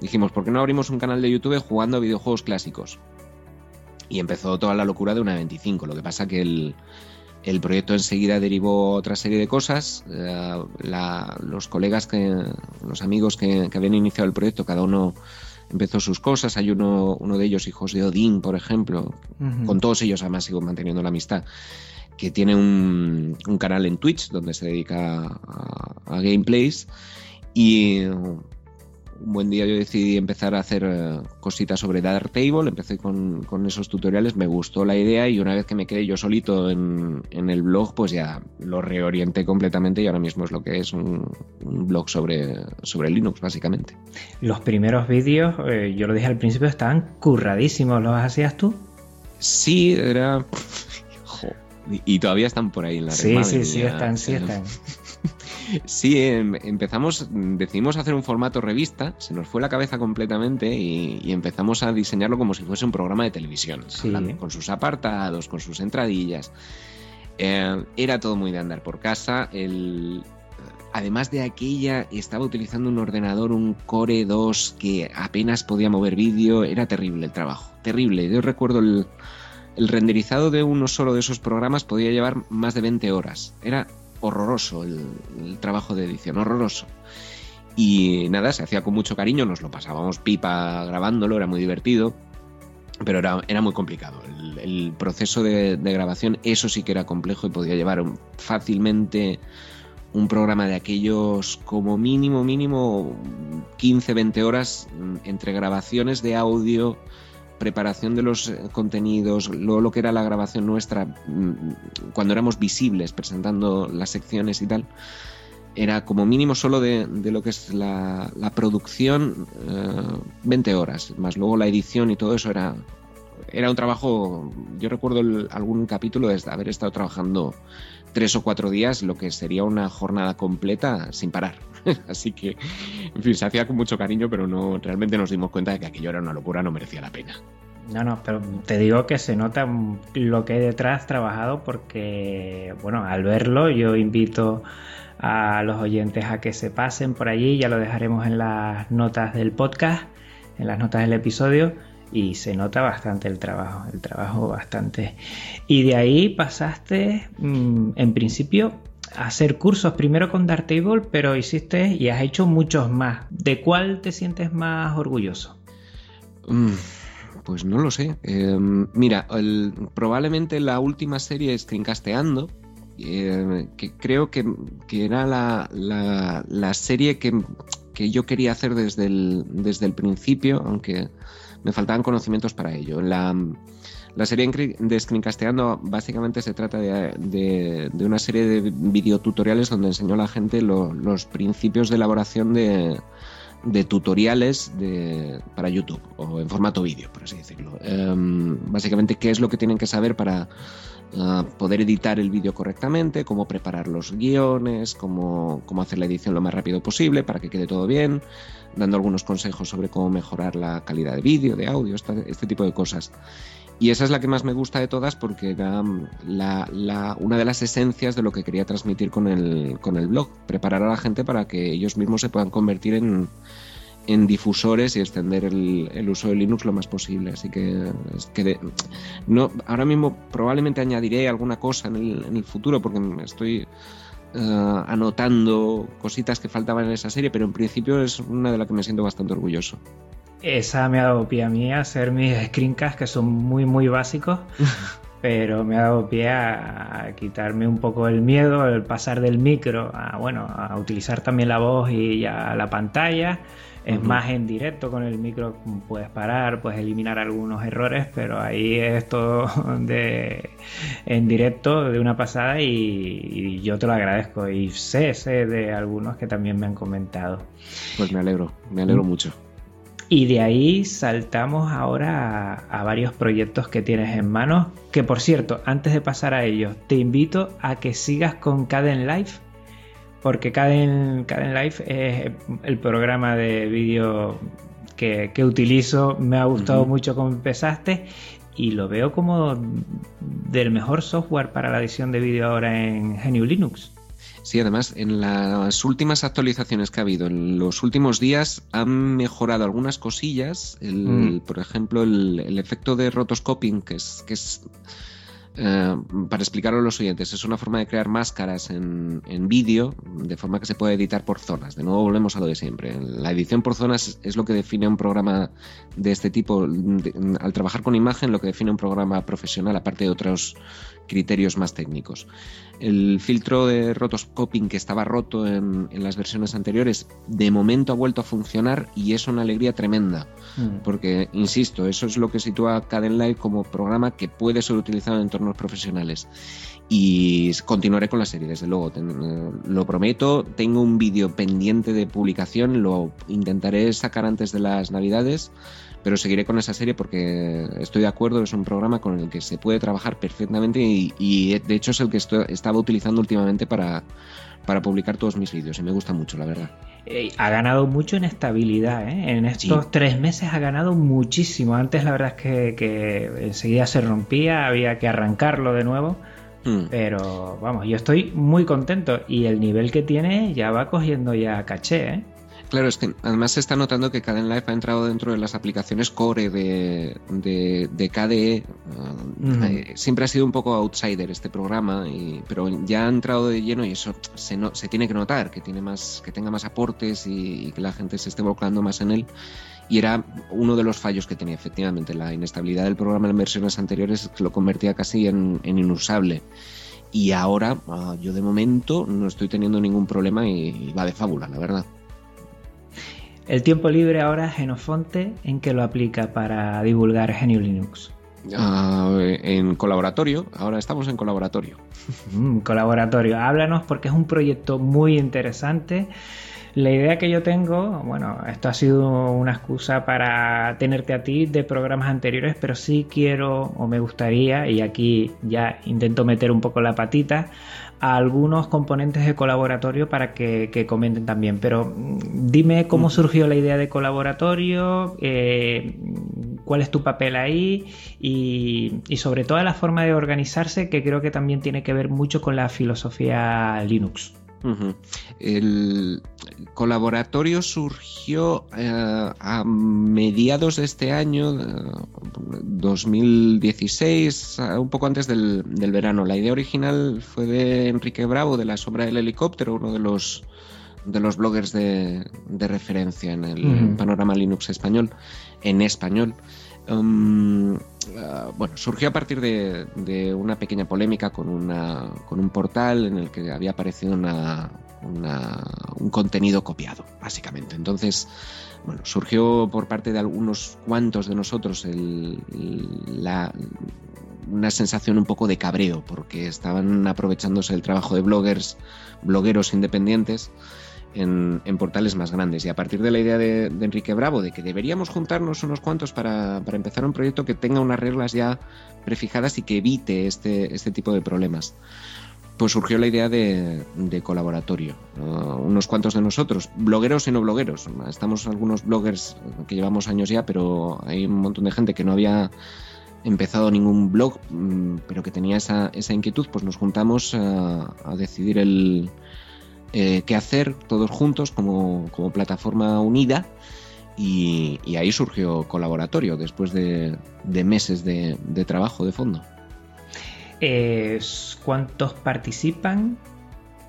dijimos, ¿por qué no abrimos un canal de YouTube jugando a videojuegos clásicos? Y empezó toda la locura de una 25. Lo que pasa que el, el proyecto enseguida derivó otra serie de cosas. Eh, los colegas, que, los amigos que, habían iniciado el proyecto, cada uno empezó sus cosas. Hay uno, uno de ellos, hijos de Odín, por ejemplo. Con todos ellos además sigo manteniendo la amistad. Que tiene un, un canal en Twitch donde se dedica a, a gameplays. Y un buen día yo decidí empezar a hacer eh, cositas sobre Table, empecé con, esos tutoriales, me gustó la idea y una vez que me quedé yo solito en, el blog, pues ya lo reorienté completamente y ahora mismo es lo que es un, blog sobre, sobre Linux, básicamente. Los primeros vídeos, eh, yo lo dije al principio, estaban curradísimos, ¿los hacías tú? Sí, era... (laughs) y, todavía están por ahí en la red. Sí, sí, sí, están, sí están. (laughs) Sí, em, empezamos, decidimos hacer un formato revista, se nos fue la cabeza completamente y, empezamos a diseñarlo como si fuese un programa de televisión, con sus apartados, con sus entradillas. Eh, era todo muy de andar por casa. El, además de aquella, estaba utilizando un ordenador, un Core 2 que apenas podía mover vídeo. Era terrible el trabajo, terrible. Yo recuerdo el, el renderizado de uno solo de esos programas podía llevar más de 20 horas. Era horroroso el, trabajo de edición, horroroso. Y nada, se hacía con mucho cariño, nos lo pasábamos pipa grabándolo, era muy divertido, pero era, era muy complicado. El, proceso de, grabación, eso sí que era complejo y podía llevar fácilmente un programa de aquellos como mínimo, mínimo 15, 20 horas entre grabaciones de audio, preparación de los eh, contenidos, luego lo que era la grabación nuestra, mm, cuando éramos visibles presentando las secciones y tal, era como mínimo solo de, lo que es la, producción 20 eh, horas, más luego la edición y todo eso era, era un trabajo, yo recuerdo algún capítulo de haber estado trabajando tres o cuatro días, lo que sería una jornada completa sin parar. (laughs) Así que, en fin, se hacía con mucho cariño, pero no realmente nos dimos cuenta de que aquello era una locura, no merecía la pena. No, no, pero te digo que se nota lo que hay detrás trabajado porque, bueno, al verlo yo invito a los oyentes a que se pasen por allí, ya lo dejaremos en las notas del podcast, en las notas del episodio y se nota bastante el trabajo, el trabajo bastante. Y de ahí pasaste, mm, en principio, hacer cursos primero con Darktable, pero hiciste y has hecho muchos más. ¿De cuál te sientes más orgulloso? Mm, pues no lo sé. Em, mira, probablemente la última serie es Screencasteando, eh, que creo que, era la, serie que, que, yo quería hacer desde el, desde el principio, aunque me faltaban conocimientos para ello. La, la serie de Screencasteando básicamente se trata de, una serie de videotutoriales donde enseñó a la gente los principios de elaboración de, tutoriales para YouTube o en formato vídeo, por así decirlo. Em, básicamente, qué es lo que tienen que saber para uh, poder editar el vídeo correctamente, cómo preparar los guiones, cómo hacer la edición lo más rápido posible para que quede todo bien, dando algunos consejos sobre cómo mejorar la calidad de vídeo, de audio, este tipo de cosas. Y esa es la que más me gusta de todas porque era la, una de las esencias de lo que quería transmitir con el, con el blog, preparar a la gente para que ellos mismos se puedan convertir en, en difusores y extender el, uso de Linux lo más posible. Así que, no, ahora mismo probablemente añadiré alguna cosa en el, en el futuro porque estoy eh, anotando cositas que faltaban en esa serie, pero en principio es una de las que me siento bastante orgulloso. Esa me ha dado pie a mí a hacer mis screencasts que son muy muy básicos, (laughs) pero me ha dado pie a, quitarme un poco el miedo, el pasar del micro a bueno, a utilizar también la voz y ya la pantalla es más en directo con el micro, puedes parar, puedes eliminar algunos errores, pero ahí es todo (laughs) de, en directo de una pasada y, yo te lo agradezco y sé, sé de algunos que también me han comentado. Pues me alegro, me alegro mucho. Y de ahí saltamos ahora a, a, varios proyectos que tienes en manos. Que por cierto, antes de pasar a ellos, te invito a que sigas con Caden Life porque Caden, Caden Live es el programa de vídeo que, utilizo. Me ha gustado mucho cómo empezaste y lo veo como del mejor software para la edición de vídeo ahora en GNU Linux. Sí, además, en las últimas actualizaciones que ha habido, en los últimos días han mejorado algunas cosillas. Mm. Por ejemplo, el, el, efecto de rotoscoping, que es, que es eh, para explicarlo a los oyentes, es una forma de crear máscaras en, vídeo de forma que se puede editar por zonas. De nuevo volvemos a lo de siempre. La edición por zonas es lo que define un programa de este tipo. al trabajar con imagen, lo que define un programa profesional, aparte de otros criterios más técnicos. El filtro de rotoscoping que estaba roto en, las versiones anteriores, de momento ha vuelto a funcionar y es una alegría tremenda. Mm. Porque, insisto, eso es lo que sitúa Caden como programa que puede ser utilizado en entornos profesionales. Y continuaré con la serie, desde luego, lo prometo. Tengo un vídeo pendiente de publicación, lo intentaré sacar antes de las navidades pero seguiré con esa serie porque estoy de acuerdo, es un programa con el que se puede trabajar perfectamente y, de hecho es el que estaba utilizando últimamente para, para publicar todos mis vídeos y me gusta mucho, la verdad. ha ganado mucho en estabilidad, ¿eh? en estos tres meses ha ganado muchísimo. Antes la verdad es que, que enseguida se rompía, había que arrancarlo de nuevo. Hmm. Pero vamos, yo estoy muy contento y el nivel que tiene ya va cogiendo ya caché. ¿eh? Claro, es que además se está notando que Life ha entrado dentro de las aplicaciones core de, de, KDE. Uh, eh, siempre ha sido un poco outsider este programa, pero ya ha entrado de lleno y eso se, se tiene que notar, que, tiene más, que tenga más aportes y, que la gente se esté volcando más en él. Y era uno de los fallos que tenía, efectivamente. La inestabilidad del programa en versiones anteriores lo convertía casi en, inusable. Y ahora, ah, yo de momento no estoy teniendo ningún problema y va de fábula, la verdad. El tiempo libre ahora Genofonte, ¿en qué lo aplica para divulgar GNU Linux? Ah, en colaboratorio, ahora estamos en colaboratorio. Mm, colaboratorio, háblanos porque es un proyecto muy interesante. La idea que yo tengo, bueno, esto ha sido una excusa para tenerte a ti de programas anteriores, pero sí quiero o me gustaría, y aquí ya intento meter un poco la patita, a algunos componentes de colaboratorio para que, comenten también. Pero mm, dime cómo mm. surgió la idea de colaboratorio, eh, cuál es tu papel ahí y, y, sobre todo la forma de organizarse que creo que también tiene que ver mucho con la filosofía Linux. El colaboratorio surgió eh, a mediados de este año, 2016, un poco antes del, verano. La idea original fue de Enrique Bravo, de La Sombra del Helicóptero, uno de los de los bloggers de, referencia en el panorama Linux español, en español. Um, uh, bueno, surgió a partir de, una pequeña polémica con, una, con un portal en el que había aparecido una, un contenido copiado, básicamente. Entonces, bueno, surgió por parte de algunos cuantos de nosotros la, una sensación un poco de cabreo, porque estaban aprovechándose el trabajo de bloggers, blogueros independientes en, portales más grandes. Y a partir de la idea de, Enrique Bravo de que deberíamos juntarnos unos cuantos para, empezar un proyecto que tenga unas reglas ya prefijadas y que evite este, este tipo de problemas, pues surgió la idea de, colaboratorio. unos cuantos de nosotros, blogueros y no blogueros. Estamos algunos bloggers que llevamos años ya, pero hay un montón de gente que no había empezado ningún blog, mm, pero que tenía esa, inquietud, pues nos juntamos a, decidir el eh, qué hacer todos juntos como, plataforma unida y, ahí surgió Colaboratorio después de, meses de, trabajo de fondo. ¿Cuántos participan?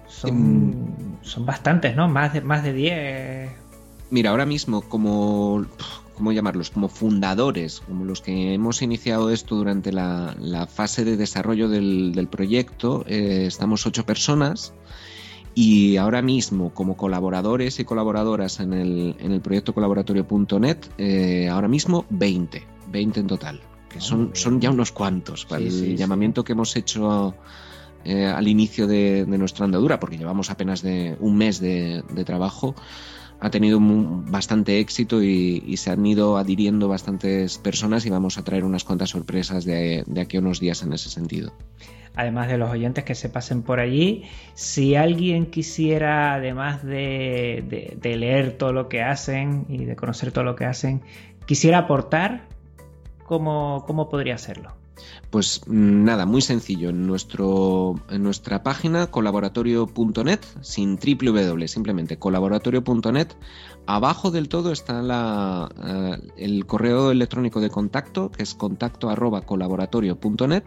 Son, son bastantes, ¿no? Más de, más de 10. Mira, ahora mismo como ¿cómo llamarlos? Como fundadores, como los que hemos iniciado esto durante la, fase de desarrollo del, proyecto, eh, estamos ocho personas y ahora mismo como colaboradores y colaboradoras en el, proyecto colaboratorio.net, eh, ahora mismo 20, 20 en total, que son, son ya unos cuantos. para el llamamiento que hemos hecho eh, al inicio de, nuestra andadura, porque llevamos apenas de un mes de trabajo, ha tenido bastante éxito y, se han ido adhiriendo bastantes personas y vamos a traer unas cuantas sorpresas de, aquí a unos días en ese sentido. Además de los oyentes que se pasen por allí, si alguien quisiera, además de, leer todo lo que hacen y de conocer todo lo que hacen, quisiera aportar, ¿cómo, cómo podría hacerlo? Pues mm, nada, muy sencillo. En, nuestro, nuestra página colaboratorio.net, sin www, simplemente colaboratorio.net, abajo del todo está la, eh, el correo electrónico de contacto, que es contacto arroba colaboratorio.net.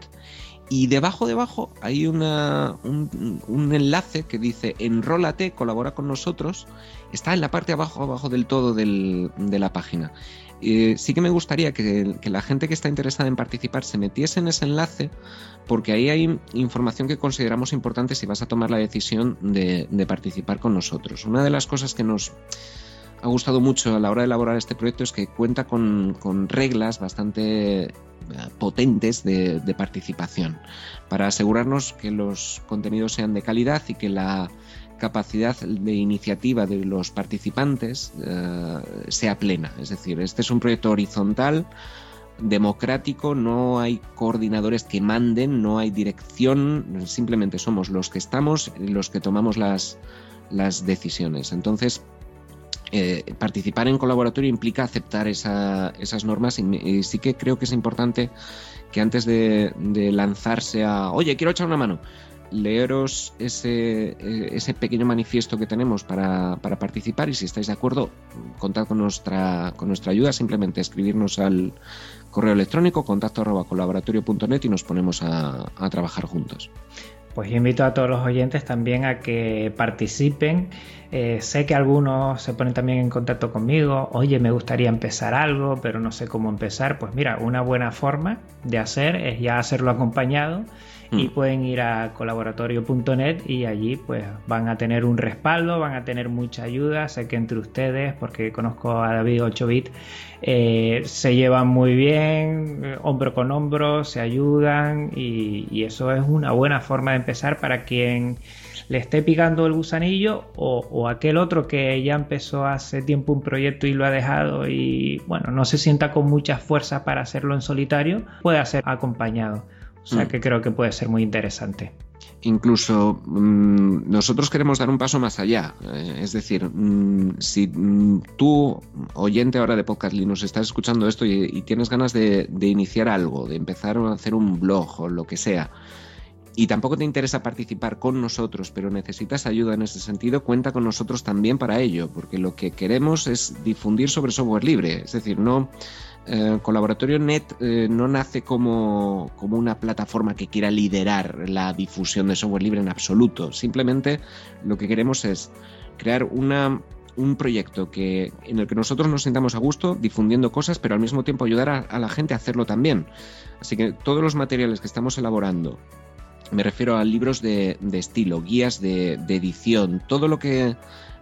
Y debajo, debajo, hay una, un, enlace que dice enrólate, colabora con nosotros. Está en la parte abajo, abajo del todo de la página. Eh, sí que me gustaría que, la gente que está interesada en participar se metiese en ese enlace porque ahí hay información que consideramos importante si vas a tomar la decisión de, participar con nosotros. Una de las cosas que nos ha gustado mucho a la hora de elaborar este proyecto es que cuenta con, reglas bastante potentes de, participación para asegurarnos que los contenidos sean de calidad y que la capacidad de iniciativa de los participantes eh, sea plena. Es decir, este es un proyecto horizontal, democrático, no hay coordinadores que manden, no hay dirección, simplemente somos los que estamos, los que tomamos las, las decisiones. Entonces, eh, participar en colaboratorio implica aceptar esas normas. Y, sí que creo que es importante que antes de, de lanzarse a, oye, quiero echar una mano, leeros ese, eh, ese pequeño manifiesto que tenemos para, participar. Y si estáis de acuerdo, contad con nuestra, con nuestra ayuda, simplemente escribirnos al correo electrónico contacto arroba colaboratorio.net y nos ponemos a, trabajar juntos. Pues invito a todos los oyentes también a que participen. Eh, sé que algunos se ponen también en contacto conmigo. Oye, me gustaría empezar algo, pero no sé cómo empezar. Pues mira, una buena forma de hacer es ya hacerlo acompañado y mm. pueden ir a colaboratorio.net y allí pues van a tener un respaldo, van a tener mucha ayuda. Sé que entre ustedes, porque conozco a David 8bit, eh, se llevan muy bien, eh, hombro con hombro, se ayudan y, eso es una buena forma de empezar para quien le esté picando el gusanillo o, o, aquel otro que ya empezó hace tiempo un proyecto y lo ha dejado y bueno, no se sienta con mucha fuerza para hacerlo en solitario, puede ser acompañado. O sea mm. que creo que puede ser muy interesante. Incluso mm, nosotros queremos dar un paso más allá. Eh, es decir, mm, si tú, oyente ahora de Podcast nos estás escuchando esto y, tienes ganas de, iniciar algo, de empezar a hacer un blog o lo que sea, y tampoco te interesa participar con nosotros, pero necesitas ayuda en ese sentido, cuenta con nosotros también para ello, porque lo que queremos es difundir sobre software libre. Es decir, no eh, Colaboratorio Net eh, no nace como, una plataforma que quiera liderar la difusión de software libre en absoluto. Simplemente lo que queremos es crear una, un proyecto que, en el que nosotros nos sintamos a gusto difundiendo cosas, pero al mismo tiempo ayudar a, la gente a hacerlo también. Así que todos los materiales que estamos elaborando, me refiero a libros de, estilo, guías de, de edición, todo lo que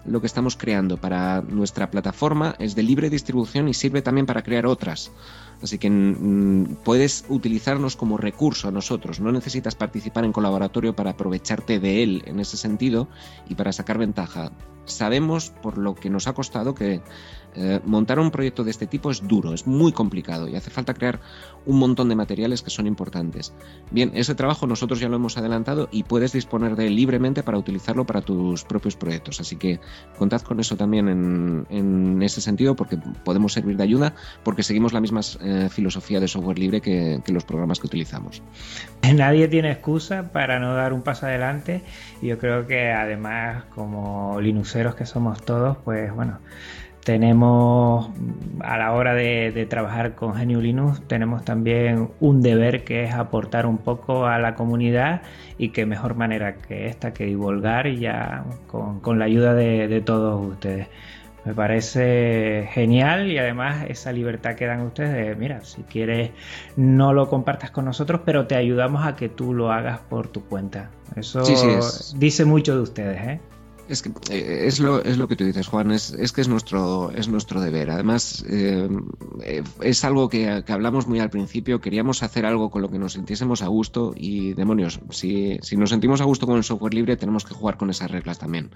lo que estamos creando para nuestra plataforma es de libre distribución y sirve también para crear otras. Así que mm, puedes utilizarnos como recurso a nosotros. No necesitas participar en colaboratorio para aprovecharte de él en ese sentido y para sacar ventaja. Sabemos por lo que nos ha costado que Eh, montar un proyecto de este tipo es duro, es muy complicado y hace falta crear un montón de materiales que son importantes. Bien, ese trabajo nosotros ya lo hemos adelantado y puedes disponer de él libremente para utilizarlo para tus propios proyectos. Así que contad con eso también en, ese sentido porque podemos servir de ayuda porque seguimos la misma eh, filosofía de software libre que, los programas que utilizamos. (laughs) Nadie tiene excusa para no dar un paso adelante yo creo que además como linuxeros que somos todos, pues bueno, tenemos a la hora de, trabajar con GNU Linux tenemos también un deber que es aportar un poco a la comunidad y qué mejor manera que esta que divulgar ya con, la ayuda de, todos ustedes me parece genial y además esa libertad que dan ustedes de, mira, si quieres no lo compartas con nosotros, pero te ayudamos a que tú lo hagas por tu cuenta. Eso dice mucho de ustedes, ¿eh? Es que eh, es, lo, es lo que tú dices, Juan, es, es que es nuestro, es nuestro deber. Además, eh, eh, es algo que, hablamos muy al principio, queríamos hacer algo con lo que nos sintiésemos a gusto y demonios, si, si nos sentimos a gusto con el software libre, tenemos que jugar con esas reglas también.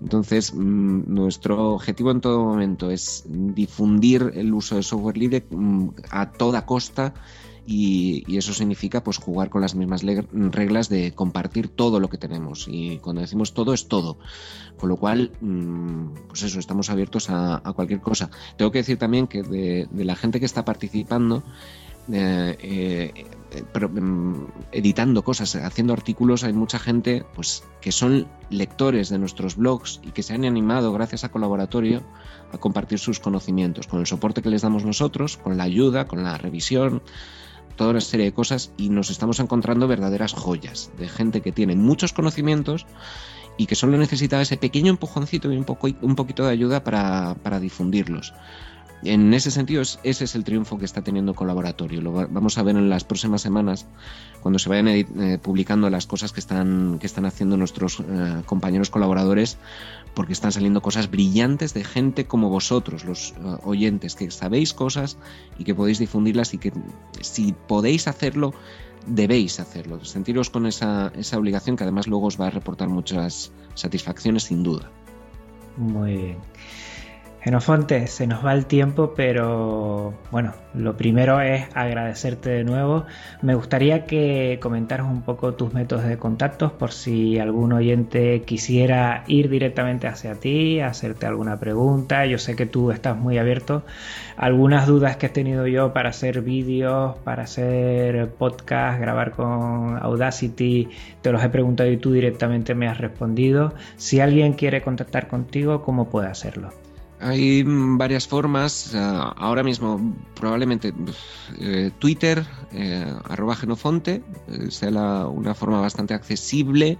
Entonces, mm, nuestro objetivo en todo momento es difundir el uso de software libre mm, a toda costa y, eso significa pues jugar con las mismas reglas de compartir todo lo que tenemos. Y cuando decimos todo es todo. Con lo cual mm, pues eso estamos abiertos a, cualquier cosa. Tengo que decir también que de, la gente que está participando eh, eh, mm, editando cosas, haciendo artículos, hay mucha gente pues que son lectores de nuestros blogs y que se han animado gracias a colaboratorio a compartir sus conocimientos. Con el soporte que les damos nosotros, con la ayuda, con la revisión, toda una serie de cosas y nos estamos encontrando verdaderas joyas de gente que tiene muchos conocimientos y que solo necesita ese pequeño empujoncito y un, poco, un poquito de ayuda para, para difundirlos. En ese sentido, ese es el triunfo que está teniendo Colaboratorio. Lo vamos a ver en las próximas semanas, cuando se vayan eh, publicando las cosas que están, que están haciendo nuestros eh, compañeros colaboradores, porque están saliendo cosas brillantes de gente como vosotros, los eh, oyentes, que sabéis cosas y que podéis difundirlas y que si podéis hacerlo, debéis hacerlo. Sentiros con esa, esa obligación que además luego os va a reportar muchas satisfacciones sin duda. Muy bien. Genofonte, se nos va el tiempo, pero bueno, lo primero es agradecerte de nuevo. Me gustaría que comentaras un poco tus métodos de contactos por si algún oyente quisiera ir directamente hacia ti, hacerte alguna pregunta. Yo sé que tú estás muy abierto. Algunas dudas que he tenido yo para hacer vídeos, para hacer podcast, grabar con Audacity, te los he preguntado y tú directamente me has respondido. Si alguien quiere contactar contigo, ¿cómo puede hacerlo? Hay varias formas. ahora mismo, probablemente eh, Twitter, eh, arroba genofonte, eh, sea una forma bastante accesible.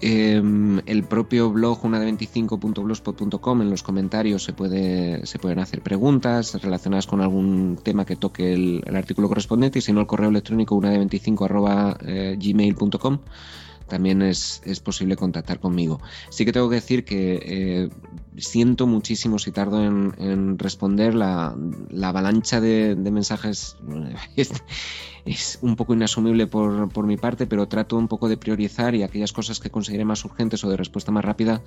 Em, el propio blog una de 25.blogspot.com en los comentarios se, puede, se pueden hacer preguntas relacionadas con algún tema que toque el, artículo correspondiente y si no el correo electrónico una de 25 arroba gmail.com también es, posible contactar conmigo. Sí que tengo que decir que eh, siento muchísimo si tardo en, responder la, avalancha de, mensajes. (laughs) Es, un poco inasumible por, mi parte, pero trato un poco de priorizar y aquellas cosas que considere más urgentes o de respuesta más rápida,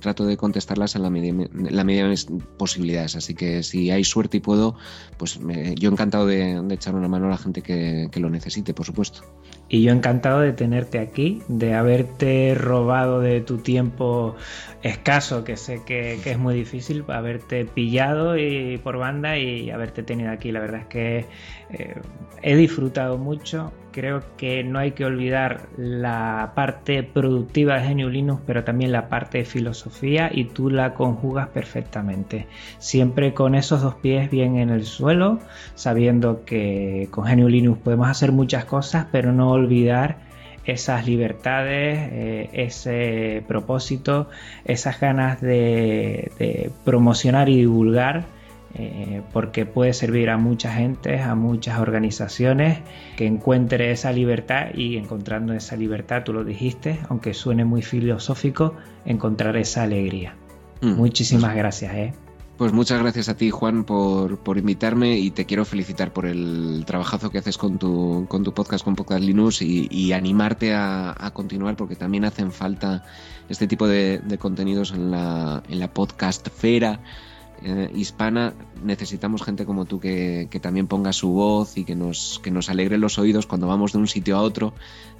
trato de contestarlas en la medida, la de mis posibilidades. Así que si hay suerte y puedo, pues yo encantado de, echar una mano a la gente que lo necesite, por supuesto. Y yo encantado de tenerte aquí, de haberte robado de tu tiempo escaso, que sé que, es muy difícil, haberte pillado y, por banda y haberte tenido aquí. La verdad es que eh, he disfrutado mucho. Creo que no hay que olvidar la parte productiva de GNU Linux, pero también la parte de filosofía y tú la conjugas perfectamente. Siempre con esos dos pies bien en el suelo, sabiendo que con GNU Linux podemos hacer muchas cosas, pero no olvidar esas libertades, eh, ese propósito, esas ganas de, promocionar y divulgar, eh, porque puede servir a mucha gente, a muchas organizaciones que encuentre esa libertad y encontrando esa libertad, tú lo dijiste, aunque suene muy filosófico, encontrar esa alegría. Mm. Muchísimas gracias. ¿eh? Pues muchas gracias a ti, Juan, por, invitarme y te quiero felicitar por el trabajazo que haces con tu, con tu podcast, con Podcast Linux y, animarte a, continuar porque también hacen falta este tipo de, contenidos en la, en la podcastfera eh, hispana necesitamos gente como tú que, también ponga su voz y que nos, que nos alegre los oídos cuando vamos de un sitio a otro.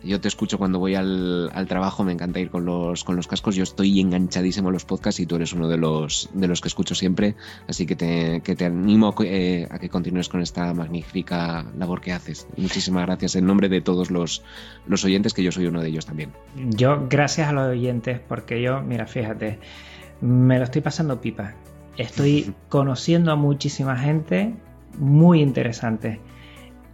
Yo te escucho cuando voy al, trabajo, me encanta ir con los, con los cascos, yo estoy enganchadísimo a los podcasts y tú eres uno de los, de los que escucho siempre, así que te, que te animo eh, a que continúes con esta magnífica labor que haces. Muchísimas gracias en nombre de todos los, los oyentes, que yo soy uno de ellos también. Yo, gracias a los oyentes, porque yo, mira, fíjate, me lo estoy pasando pipa Estoy conociendo a muchísima gente muy interesante.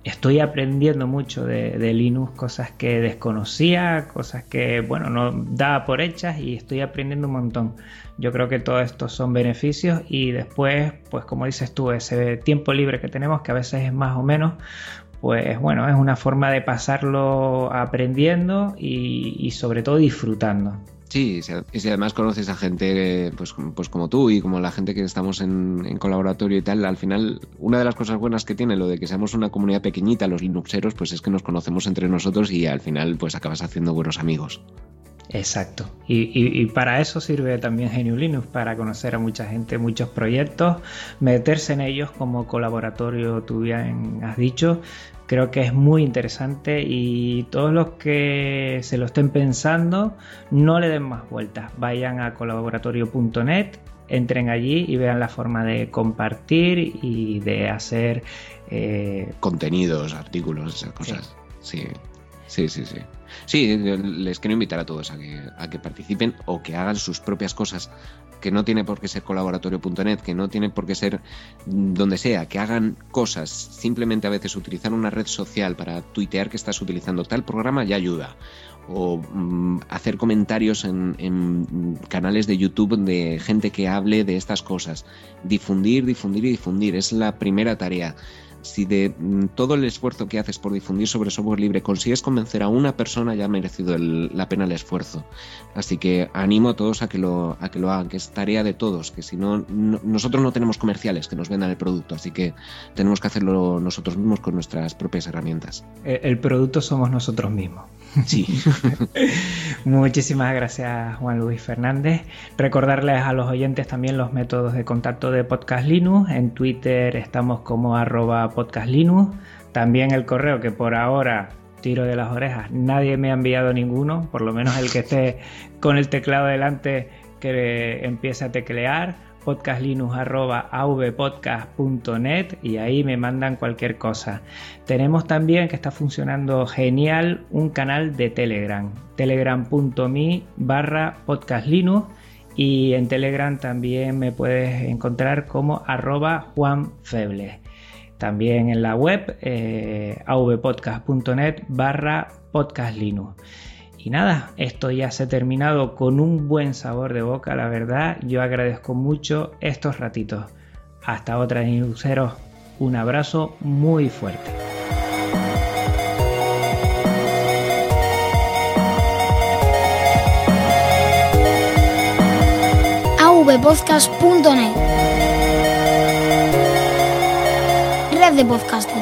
Estoy aprendiendo mucho de, Linux, cosas que desconocía, cosas que, bueno, no daba por hechas y estoy aprendiendo un montón. Yo creo que todo esto son beneficios y después, pues como dices tú, ese tiempo libre que tenemos, que a veces es más o menos, pues bueno, es una forma de pasarlo aprendiendo y sobre todo disfrutando. Sí, y si además conoces a gente pues, pues como tú y como la gente que estamos en, colaboratorio y tal, al final una de las cosas buenas que tiene lo de que seamos una comunidad pequeñita, los Linuxeros, pues es que nos conocemos entre nosotros y al final pues acabas haciendo buenos amigos. Exacto. Y, para eso sirve también Genio Linux, para conocer a mucha gente, muchos proyectos, meterse en ellos como colaboratorio, tú bien has dicho, Creo que es muy interesante y todos los que se lo estén pensando, no le den más vueltas. Vayan a colaboratorio.net, entren allí y vean la forma de compartir y de hacer eh, contenidos, artículos, esas cosas. Sí. sí, sí, sí. Sí, les quiero invitar a todos a que, a que participen o que hagan sus propias cosas que no tiene por qué ser colaboratorio.net, que no tiene por qué ser donde sea, que hagan cosas, simplemente a veces utilizar una red social para tuitear que estás utilizando tal programa ya ayuda. O mm, hacer comentarios en, en canales de YouTube de gente que hable de estas cosas. Difundir, difundir y difundir. Es la primera tarea si de mm, todo el esfuerzo que haces por difundir sobre software libre consigues convencer a una persona, ya ha merecido la pena el esfuerzo. Así que animo a todos a que lo, a que lo hagan, que es tarea de todos, que si no, nosotros no tenemos comerciales que nos vendan el producto, así que tenemos que hacerlo nosotros mismos con nuestras propias herramientas. El producto somos nosotros mismos. Sí. (laughs) Muchísimas gracias, Juan Luis Fernández. Recordarles a los oyentes también los métodos de contacto de Podcast Linux. En Twitter estamos como arroba Podcast Linux. También el correo que por ahora tiro de las orejas. Nadie me ha enviado ninguno, por lo menos el que esté (laughs) con el teclado delante que empiece a teclear podcastlinux.avpodcast.net y ahí me mandan cualquier cosa. Tenemos también, que está funcionando genial, un canal de Telegram, telegram.me barra podcastlinux y en Telegram también me puedes encontrar como arroba juanfeble. También en la web eh, avpodcast.net barra podcastlinux. Y nada, esto ya se ha terminado con un buen sabor de boca, la verdad. Yo agradezco mucho estos ratitos. Hasta otra, Linuxeros. Un abrazo muy fuerte. avpodcast.net de podcasting.